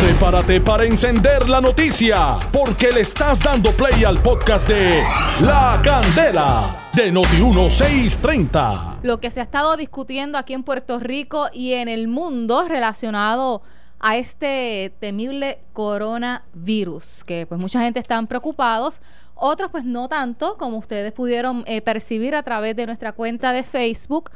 Prepárate para encender la noticia, porque le estás dando play al podcast de La Candela de Noti1630. Lo que se ha estado discutiendo aquí en Puerto Rico y en el mundo relacionado a este temible coronavirus, que pues mucha gente están preocupados, otros pues no tanto, como ustedes pudieron eh, percibir a través de nuestra cuenta de Facebook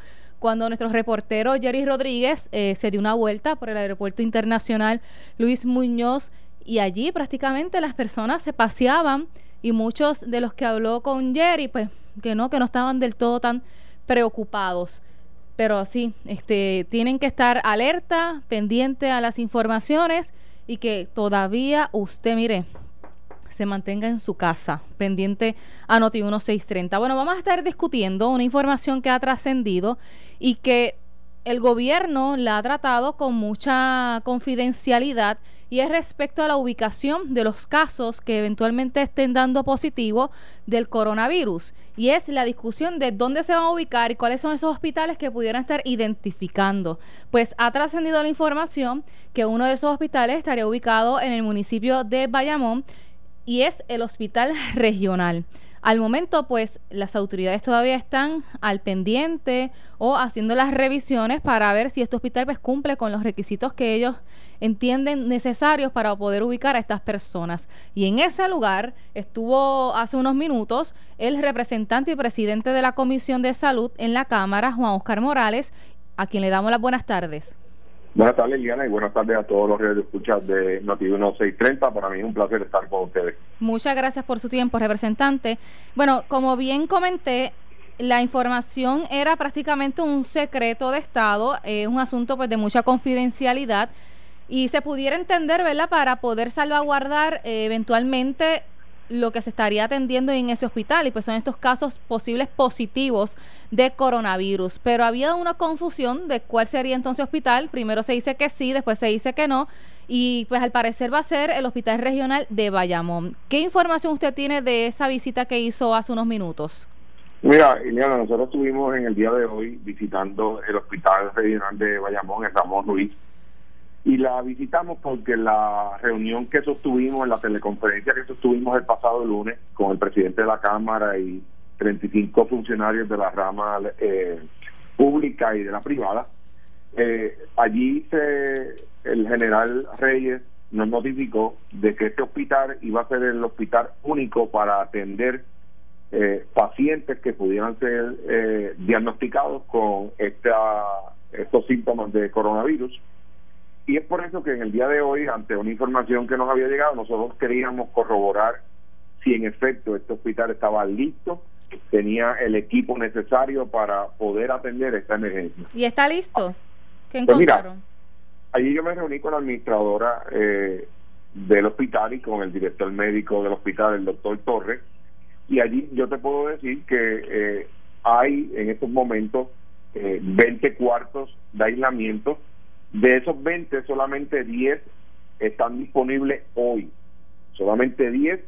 cuando nuestro reportero Jerry Rodríguez eh, se dio una vuelta por el aeropuerto internacional Luis Muñoz y allí prácticamente las personas se paseaban y muchos de los que habló con Jerry pues que no que no estaban del todo tan preocupados. Pero sí este tienen que estar alerta pendiente a las informaciones y que todavía usted mire se mantenga en su casa, pendiente a Noti 1630. Bueno, vamos a estar discutiendo una información que ha trascendido y que el gobierno la ha tratado con mucha confidencialidad y es respecto a la ubicación de los casos que eventualmente estén dando positivo del coronavirus. Y es la discusión de dónde se van a ubicar y cuáles son esos hospitales que pudieran estar identificando. Pues ha trascendido la información que uno de esos hospitales estaría ubicado en el municipio de Bayamón y es el hospital regional. Al momento, pues las autoridades todavía están al pendiente o haciendo las revisiones para ver si este hospital pues, cumple con los requisitos que ellos entienden necesarios para poder ubicar a estas personas. Y en ese lugar estuvo hace unos minutos el representante y presidente de la Comisión de Salud en la Cámara, Juan Oscar Morales, a quien le damos las buenas tardes. Buenas tardes, Liliana, y buenas tardes a todos los que escuchan de Noti 1630. Para mí es un placer estar con ustedes. Muchas gracias por su tiempo, representante. Bueno, como bien comenté, la información era prácticamente un secreto de Estado, es un asunto pues de mucha confidencialidad y se pudiera entender, ¿verdad?, para poder salvaguardar eh, eventualmente lo que se estaría atendiendo en ese hospital y pues son estos casos posibles positivos de coronavirus. Pero había una confusión de cuál sería entonces hospital. Primero se dice que sí, después se dice que no y pues al parecer va a ser el Hospital Regional de Bayamón. ¿Qué información usted tiene de esa visita que hizo hace unos minutos? Mira, Ileana, nosotros estuvimos en el día de hoy visitando el Hospital Regional de Bayamón, en Ramón Ruiz, y la visitamos porque la reunión que sostuvimos, la teleconferencia que sostuvimos el pasado lunes con el presidente de la Cámara y 35 funcionarios de la rama eh, pública y de la privada, eh, allí se, el general Reyes nos notificó de que este hospital iba a ser el hospital único para atender eh, pacientes que pudieran ser diagnosticados con esta, estos síntomas de coronavirus y es por eso que en el día de hoy, ante una información que nos había llegado, nosotros queríamos corroborar si en efecto este hospital estaba listo, tenía el equipo necesario para poder atender esta emergencia. ¿Y está listo? ¿Qué pues encontraron? allí yo me reuní con la administradora eh, del hospital y con el director médico del hospital, el doctor Torres, y allí yo te puedo decir que eh, hay en estos momentos eh, 20 cuartos de aislamiento de esos 20, solamente 10 están disponibles hoy. Solamente 10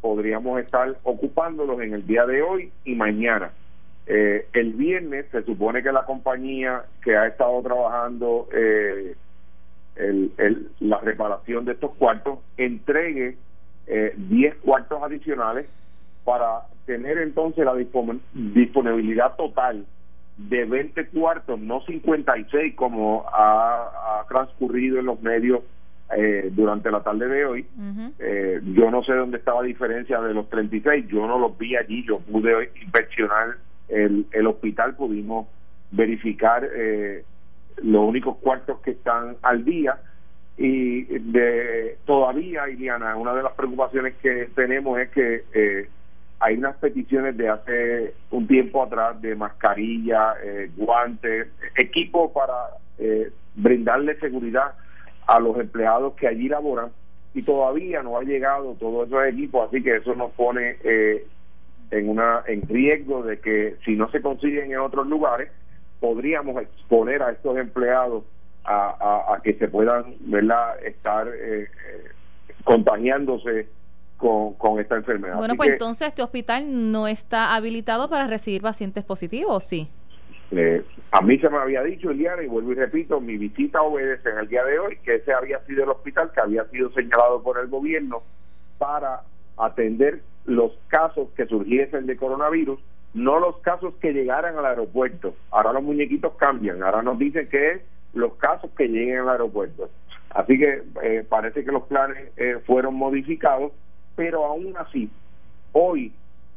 podríamos estar ocupándolos en el día de hoy y mañana. Eh, el viernes se supone que la compañía que ha estado trabajando eh, el, la reparación de estos cuartos entregue eh, 10 cuartos adicionales para tener entonces la disponibilidad total de 20 cuartos, no 56 como ha, transcurrido en los medios eh, durante la tarde de hoy. Eh, yo no sé dónde estaba la diferencia de los 36, yo no los vi allí, yo pude inspeccionar el, el hospital, pudimos verificar eh, los únicos cuartos que están al día y de todavía, Iliana, una de las preocupaciones que tenemos es que eh, hay unas peticiones de hace un tiempo atrás de mascarilla, eh, guantes, equipo para eh, brindarle seguridad a los empleados que allí laboran y todavía no ha llegado todo esos equipos, así que eso nos pone eh, en una en riesgo de que si no se consiguen en otros lugares podríamos exponer a estos empleados a, que se puedan ¿verdad? estar eh, contagiándose con, esta enfermedad. Bueno, pues entonces este hospital no está habilitado para recibir pacientes positivos, ¿sí? Eh, a mí se me había dicho, Eliana, y vuelvo y repito, mi visita obedece en el día de hoy que ese había sido el hospital que había sido señalado por el gobierno para atender los casos que surgiesen de coronavirus, no los casos que llegaran al aeropuerto. Ahora los muñequitos cambian, ahora nos dicen que es los casos que lleguen al aeropuerto. Así que eh, parece que los planes eh, fueron modificados, pero aún así, hoy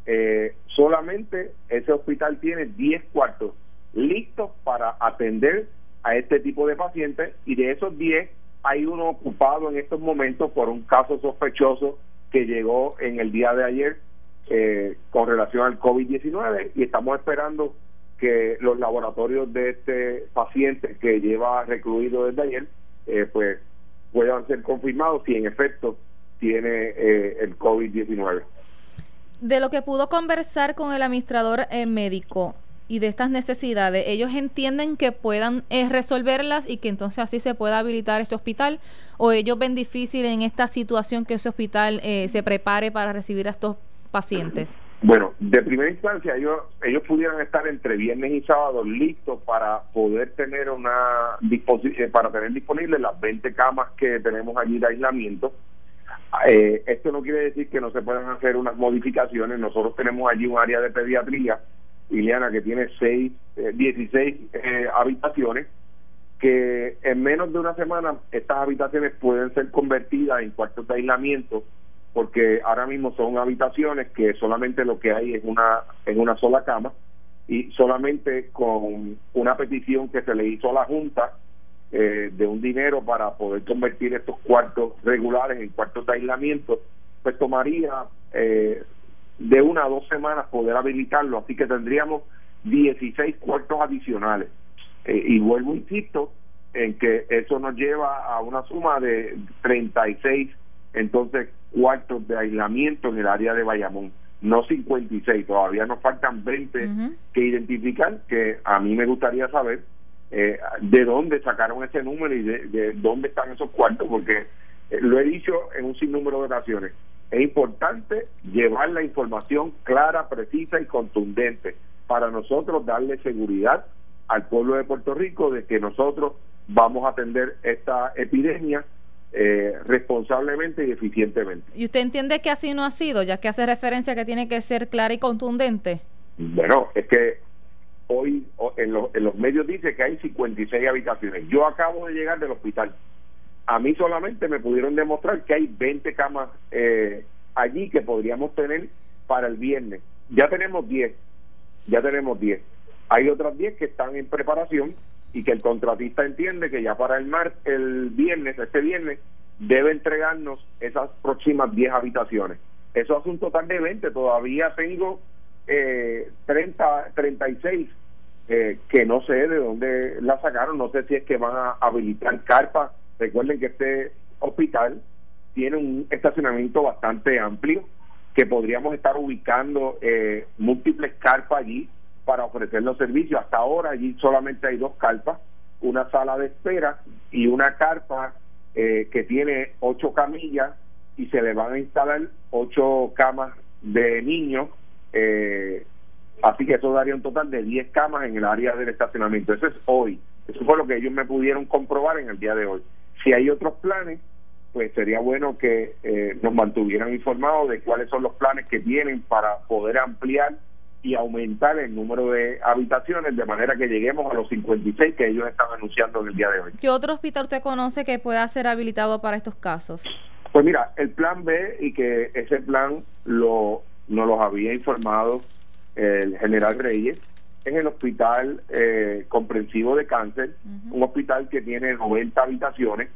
eh, solamente ese hospital tiene 10 cuartos listos para atender a este tipo de pacientes y de esos 10 hay uno ocupado en estos momentos por un caso sospechoso que llegó en el día de ayer eh, con relación al COVID-19 y estamos esperando que los laboratorios de este paciente que lleva recluido desde ayer eh, pues puedan ser confirmados si en efecto tiene eh, el COVID-19. De lo que pudo conversar con el administrador médico, y de estas necesidades, ellos entienden que puedan eh, resolverlas y que entonces así se pueda habilitar este hospital o ellos ven difícil en esta situación que ese hospital eh, se prepare para recibir a estos pacientes. Bueno, de primera instancia ellos ellos pudieran estar entre viernes y sábado listos para poder tener una eh, para tener disponibles las 20 camas que tenemos allí de aislamiento. Esto no quiere decir que no se puedan hacer unas modificaciones. Nosotros tenemos allí un área de pediatría Iliana, que tiene seis, 16 eh, eh, habitaciones, que en menos de una semana estas habitaciones pueden ser convertidas en cuartos de aislamiento, porque ahora mismo son habitaciones que solamente lo que hay es una, en una sola cama, y solamente con una petición que se le hizo a la Junta eh, de un dinero para poder convertir estos cuartos regulares en cuartos de aislamiento, pues tomaría eh, de una a dos semanas poder habilitarlo, así que tendríamos 16 cuartos adicionales. Eh, y vuelvo, insisto, en que eso nos lleva a una suma de 36 entonces cuartos de aislamiento en el área de Bayamón, no 56, todavía nos faltan 20 que identificar, que a mí me gustaría saber eh, de dónde sacaron ese número y de, dónde están esos cuartos, porque eh, lo he dicho en un sinnúmero de ocasiones, es importante llevar la información clara, precisa y contundente para nosotros darle seguridad al pueblo de Puerto Rico de que nosotros vamos a atender esta epidemia eh, responsablemente y eficientemente. ¿Y usted entiende que así no ha sido, ya que hace referencia que tiene que ser clara y contundente? Bueno, es que hoy en, en los medios dice que hay 56 habitaciones. Yo acabo de llegar del hospital a mí solamente me pudieron demostrar que hay 20 camas eh, allí que podríamos tener para el viernes. Ya tenemos 10, ya tenemos 10. Hay otras 10 que están en preparación y que el contratista entiende que ya para el mar el viernes, este viernes, debe entregarnos esas próximas 10 habitaciones. Eso hace un total de 20. Todavía tengo eh, 30, 36 eh, que no sé de dónde la sacaron. No sé si es que van a habilitar carpas Recuerden que este hospital tiene un estacionamiento bastante amplio, que podríamos estar ubicando eh, múltiples carpas allí para ofrecer los servicios. Hasta ahora allí solamente hay dos carpas, una sala de espera y una carpa eh, que tiene ocho camillas y se le van a instalar ocho camas de niños. Así que eso daría un total de diez camas en el área del estacionamiento. Eso es hoy. Eso fue lo que ellos me pudieron comprobar en el día de hoy. Si hay otros planes, pues sería bueno que eh, nos mantuvieran informados de cuáles son los planes que tienen para poder ampliar y aumentar el número de habitaciones de manera que lleguemos a los 56 que ellos están anunciando en el día de hoy. ¿Qué otro hospital usted conoce que pueda ser habilitado para estos casos? Pues mira, el plan B y que ese plan lo nos los había informado el general Reyes, es el Hospital eh, Comprensivo de Cáncer, un hospital que tiene 90 habitaciones,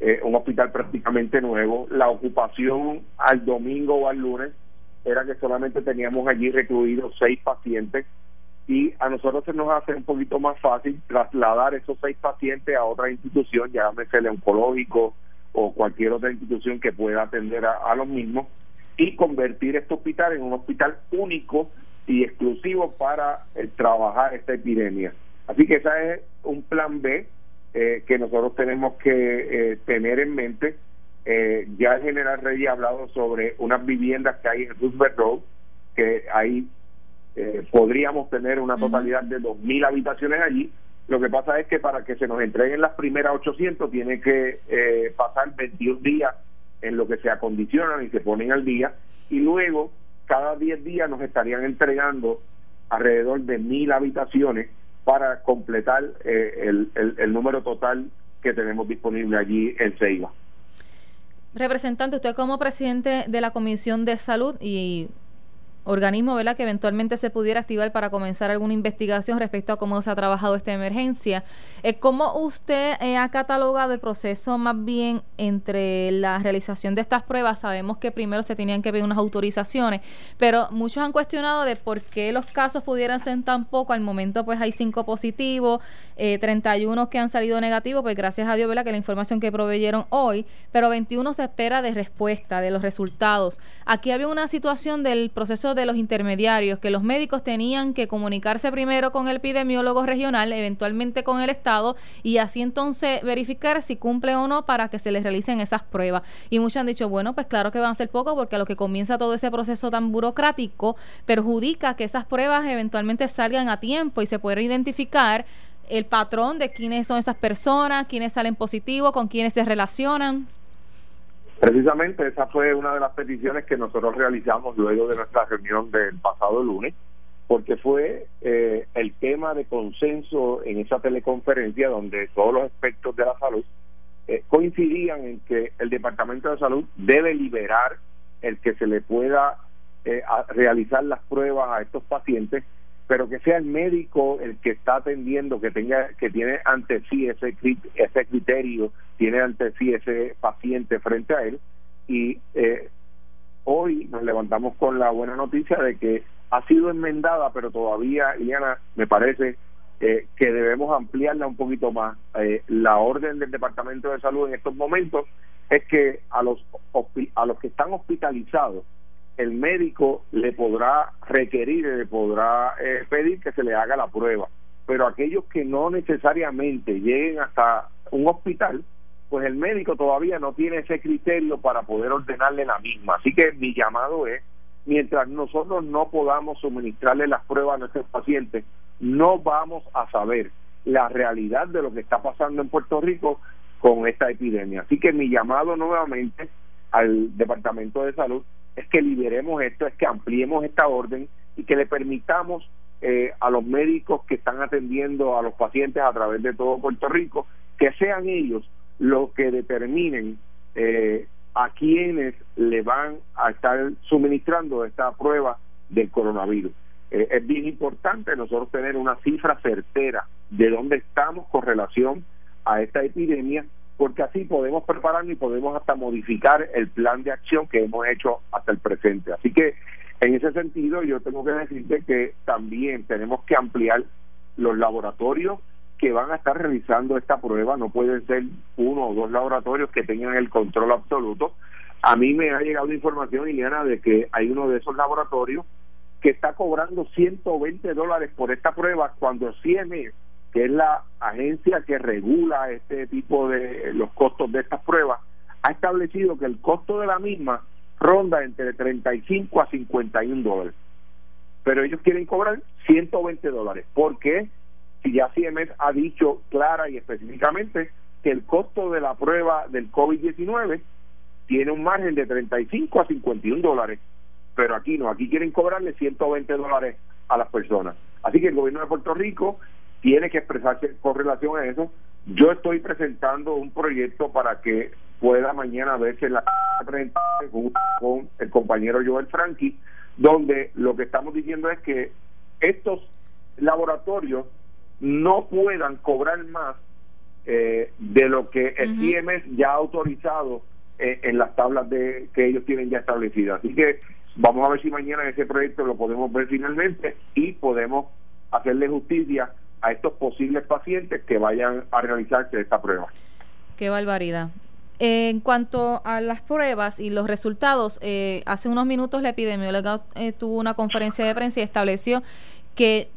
eh, un hospital prácticamente nuevo. La ocupación al domingo o al lunes era que solamente teníamos allí recluidos seis pacientes y a nosotros se nos hace un poquito más fácil trasladar esos seis pacientes a otra institución, llámese el oncológico o cualquier otra institución que pueda atender a, a los mismos y convertir este hospital en un hospital único y exclusivo para eh, trabajar esta epidemia. Así que ese es un plan B eh, que nosotros tenemos que eh, tener en mente. ya el general Reyes ha hablado sobre unas viviendas que hay en Roosevelt Road, que hay eh, podríamos tener una totalidad de 2.000 habitaciones allí. Lo que pasa es que para que se nos entreguen las primeras 800 tiene que eh, pasar 21 días en lo que se acondicionan y se ponen al día y luego cada 10 días nos estarían entregando alrededor de 1.000 habitaciones para completar eh, el, el, el número total que tenemos disponible allí en Ceiba. Representante, usted como presidente de la Comisión de Salud y organismo ¿verdad? que eventualmente se pudiera activar para comenzar alguna investigación respecto a cómo se ha trabajado esta emergencia. Eh, ¿Cómo usted eh, ha catalogado el proceso más bien entre la realización de estas pruebas? Sabemos que primero se tenían que pedir unas autorizaciones, pero muchos han cuestionado de por qué los casos pudieran ser tan pocos. Al momento pues hay cinco positivos, eh, 31 que han salido negativos, pues gracias a Dios ¿verdad? que la información que proveyeron hoy, pero 21 se espera de respuesta, de los resultados. Aquí había una situación del proceso de los intermediarios, que los médicos tenían que comunicarse primero con el epidemiólogo regional, eventualmente con el Estado, y así entonces verificar si cumple o no para que se les realicen esas pruebas. Y muchos han dicho, bueno, pues claro que van a ser poco, porque a lo que comienza todo ese proceso tan burocrático, perjudica que esas pruebas eventualmente salgan a tiempo y se pueda identificar el patrón de quiénes son esas personas, quiénes salen positivos, con quiénes se relacionan. Precisamente esa fue una de las peticiones que nosotros realizamos luego de nuestra reunión del pasado lunes, porque fue eh, el tema de consenso en esa teleconferencia donde todos los aspectos de la salud eh, coincidían en que el Departamento de Salud debe liberar el que se le pueda eh, realizar las pruebas a estos pacientes pero que sea el médico el que está atendiendo, que tenga, que tiene ante sí ese, ese criterio, tiene ante sí ese paciente frente a él. Y eh, hoy nos levantamos con la buena noticia de que ha sido enmendada, pero todavía, Iliana, me parece eh, que debemos ampliarla un poquito más. Eh, la orden del Departamento de Salud en estos momentos es que a los a los que están hospitalizados el médico le podrá requerir, le podrá eh, pedir que se le haga la prueba. Pero aquellos que no necesariamente lleguen hasta un hospital, pues el médico todavía no tiene ese criterio para poder ordenarle la misma. Así que mi llamado es, mientras nosotros no podamos suministrarle las pruebas a nuestros pacientes, no vamos a saber la realidad de lo que está pasando en Puerto Rico con esta epidemia. Así que mi llamado nuevamente al Departamento de Salud es que liberemos esto, es que ampliemos esta orden y que le permitamos eh, a los médicos que están atendiendo a los pacientes a través de todo Puerto Rico, que sean ellos los que determinen eh, a quienes le van a estar suministrando esta prueba del coronavirus. Eh, es bien importante nosotros tener una cifra certera de dónde estamos con relación a esta epidemia porque así podemos prepararnos y podemos hasta modificar el plan de acción que hemos hecho hasta el presente. Así que en ese sentido yo tengo que decirte que también tenemos que ampliar los laboratorios que van a estar realizando esta prueba, no pueden ser uno o dos laboratorios que tengan el control absoluto. A mí me ha llegado información, Iliana, de que hay uno de esos laboratorios que está cobrando 120 dólares por esta prueba cuando CMS que es la agencia que regula este tipo de los costos de estas pruebas, ha establecido que el costo de la misma ronda entre 35 a 51 dólares. Pero ellos quieren cobrar 120 dólares. porque Si ya CMS ha dicho clara y específicamente que el costo de la prueba del COVID-19 tiene un margen de 35 a 51 dólares. Pero aquí no, aquí quieren cobrarle 120 dólares a las personas. Así que el gobierno de Puerto Rico tiene que expresarse con relación a eso. Yo estoy presentando un proyecto para que pueda mañana verse la con el compañero Joel Franchi, donde lo que estamos diciendo es que estos laboratorios no puedan cobrar más eh, de lo que el CMS ya ha autorizado eh, en las tablas de que ellos tienen ya establecidas. Así que vamos a ver si mañana ese proyecto lo podemos ver finalmente y podemos hacerle justicia a estos posibles pacientes que vayan a realizarse esta prueba. Qué barbaridad. En cuanto a las pruebas y los resultados, eh, hace unos minutos la epidemióloga eh, tuvo una conferencia de prensa y estableció que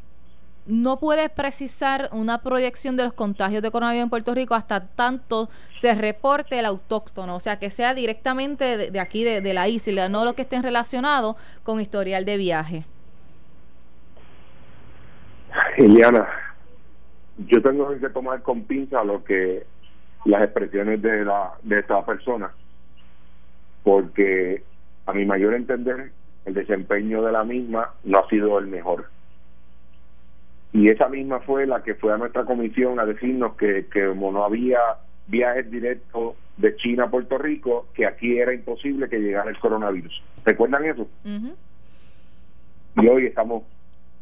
no puede precisar una proyección de los contagios de coronavirus en Puerto Rico hasta tanto se reporte el autóctono, o sea, que sea directamente de, aquí, de, de la isla, no lo que estén relacionado con historial de viaje. Eliana, yo tengo que tomar con pinza lo que las expresiones de la de esta persona, porque a mi mayor entender el desempeño de la misma no ha sido el mejor. Y esa misma fue la que fue a nuestra comisión a decirnos que, que como no había viajes directos de China a Puerto Rico, que aquí era imposible que llegara el coronavirus. ¿Recuerdan eso? Y hoy estamos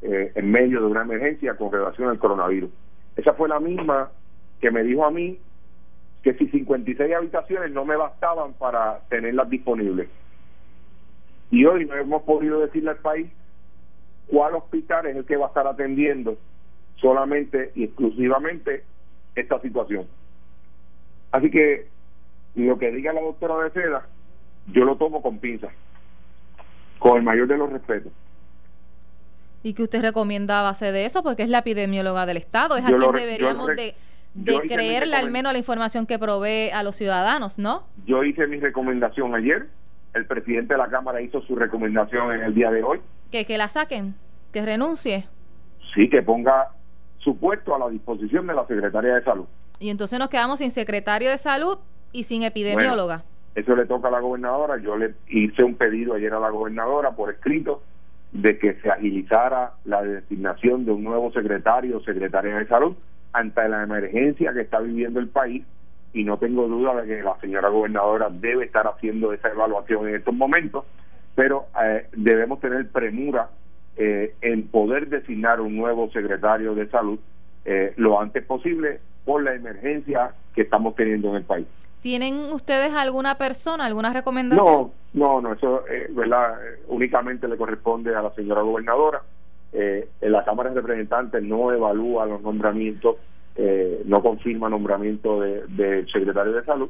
eh, en medio de una emergencia con relación al coronavirus. Esa fue la misma que me dijo a mí que si 56 habitaciones no me bastaban para tenerlas disponibles. Y hoy no hemos podido decirle al país cuál hospital es el que va a estar atendiendo solamente y exclusivamente esta situación. Así que lo que diga la doctora de Seda, yo lo tomo con pinzas, con el mayor de los respetos. ¿Y que usted recomienda a base de eso? Porque es la epidemióloga del Estado, es a quien deberíamos de, creerle al menos la información que provee a los ciudadanos, ¿no? Yo hice mi recomendación ayer, el presidente de la Cámara hizo su recomendación en el día de hoy. ¿Que, que la saquen? ¿Que renuncie? Sí, que ponga su puesto a la disposición de la Secretaría de Salud. Y entonces nos quedamos sin secretario de salud y sin epidemióloga. eso le toca a la gobernadora. Yo le hice un pedido ayer a la gobernadora por escrito de que se agilizara la designación de un nuevo secretario o secretaria de salud ante la emergencia que está viviendo el país y no tengo duda de que la señora gobernadora debe estar haciendo esa evaluación en estos momentos, pero eh, debemos tener premura eh, en poder designar un nuevo secretario de salud eh, lo antes posible por la emergencia que estamos teniendo en el país. ¿Tienen ustedes alguna persona, alguna recomendación? No, no, no, eso eh, ¿verdad? únicamente le corresponde a la señora gobernadora. Eh, en la Cámara de Representantes no evalúa los nombramientos, eh, no confirma nombramiento del de secretario de salud,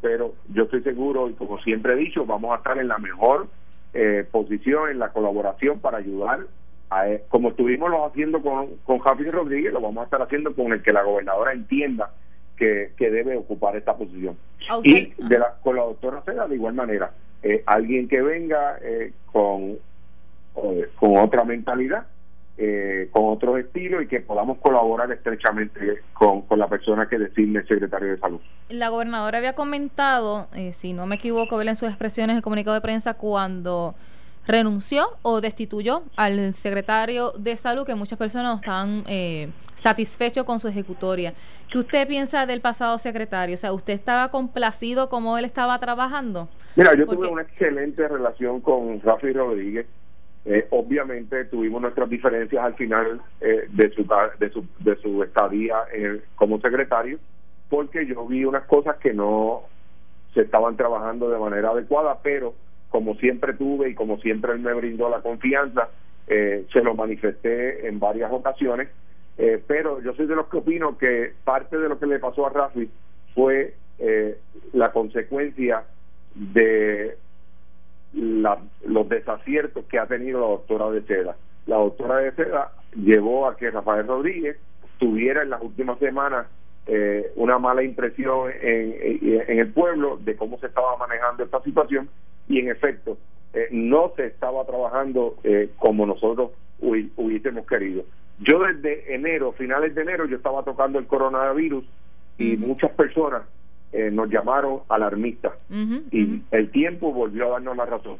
pero yo estoy seguro y como siempre he dicho, vamos a estar en la mejor eh, posición, en la colaboración para ayudar a, como estuvimos haciendo con, con Javi Rodríguez, lo vamos a estar haciendo con el que la gobernadora entienda que, debe ocupar esta posición. Y de la, con la doctora Seda, de igual manera, eh, alguien que venga eh, con, eh, con otra mentalidad, con otro estilo y que podamos colaborar estrechamente con, con la persona que designe el secretario de salud. La gobernadora había comentado, si no me equivoco, en sus expresiones, el comunicado de prensa, cuando renunció o destituyó al secretario de salud, que muchas personas estaban eh, satisfechos con su ejecutoria. ¿Qué usted piensa del pasado secretario? O sea, ¿usted estaba complacido como él estaba trabajando? Mira, yo tuve una excelente relación con Rafi Rodríguez. Eh, obviamente tuvimos nuestras diferencias al final eh, de, su, de, su, de su estadía como secretario, porque yo vi unas cosas que no se estaban trabajando de manera adecuada, pero como siempre tuve y como siempre él me brindó la confianza, eh, se lo manifesté en varias ocasiones, eh, pero yo soy de los que opino que parte de lo que le pasó a Rafi fue eh, la consecuencia de los desaciertos que ha tenido la doctora de Seda. La doctora de Seda llevó a que Rafael Rodríguez tuviera en las últimas semanas una mala impresión en, el pueblo de cómo se estaba manejando esta situación y en efecto eh, no se estaba trabajando eh, como nosotros hubiésemos querido. Yo desde enero, finales de enero, yo estaba tocando el coronavirus y muchas personas eh, nos llamaron alarmistas y el tiempo volvió a darnos la razón.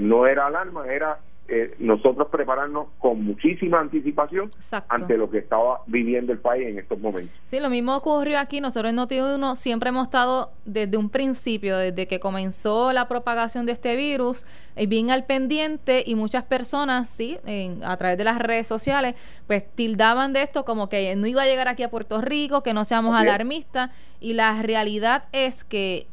no era alarma, era eh, nosotros prepararnos con muchísima anticipación ante lo que estaba viviendo el país en estos momentos. Sí, lo mismo ocurrió aquí. Nosotros en Noti1 siempre hemos estado desde un principio, desde que comenzó la propagación de este virus, eh, bien al pendiente y muchas personas, sí, a través de las redes sociales, pues tildaban de esto como que no iba a llegar aquí a Puerto Rico, que no seamos alarmistas y la realidad es que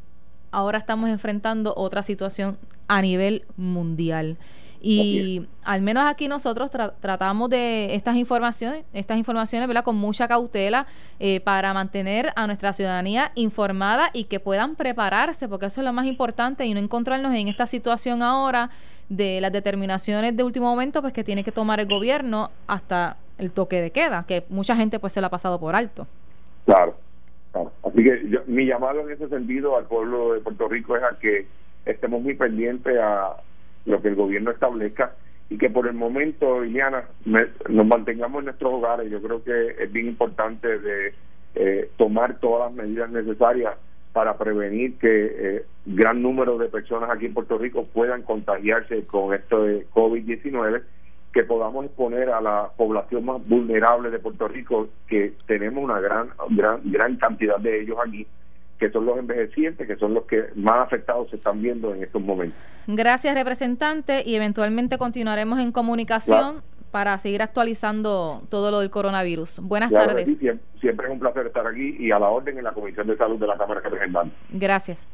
ahora estamos enfrentando otra situación a nivel mundial. Y al menos aquí nosotros tratamos de estas informaciones, estas informaciones, ¿verdad? Con mucha cautela eh, para mantener a nuestra ciudadanía informada y que puedan prepararse, porque eso es lo más importante y no encontrarnos en esta situación ahora de las determinaciones de último momento, pues que tiene que tomar el gobierno hasta el toque de queda, que mucha gente pues se lo ha pasado por alto. Claro, claro. Así que mi llamado en ese sentido al pueblo de Puerto Rico es a que estemos muy pendientes a lo que el gobierno establezca y que por el momento, Iliana, nos mantengamos en nuestros hogares. Yo creo que es bien importante de eh, tomar todas las medidas necesarias para prevenir que eh, gran número de personas aquí en Puerto Rico puedan contagiarse con esto de COVID-19, que podamos exponer a la población más vulnerable de Puerto Rico, que tenemos una gran, gran, gran cantidad de ellos aquí, que son los envejecientes, que son los que más afectados se están viendo en estos momentos. Gracias, representante, y eventualmente continuaremos en comunicación para seguir actualizando todo lo del coronavirus. Buenas tardes. siempre, es un placer estar aquí y a la orden en la Comisión de Salud de la Cámara de Representantes. Gracias.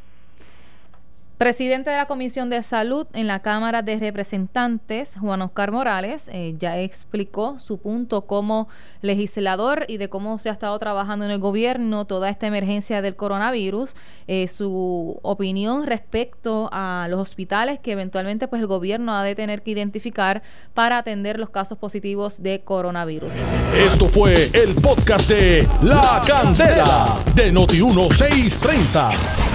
Presidente de la Comisión de Salud en la Cámara de Representantes, Juan Oscar Morales, eh, ya explicó su punto como legislador y de cómo se ha estado trabajando en el gobierno toda esta emergencia del coronavirus, eh, su opinión respecto a los hospitales que eventualmente pues el gobierno ha de tener que identificar para atender los casos positivos de coronavirus. Esto fue el podcast de La Candela de Noti 1630.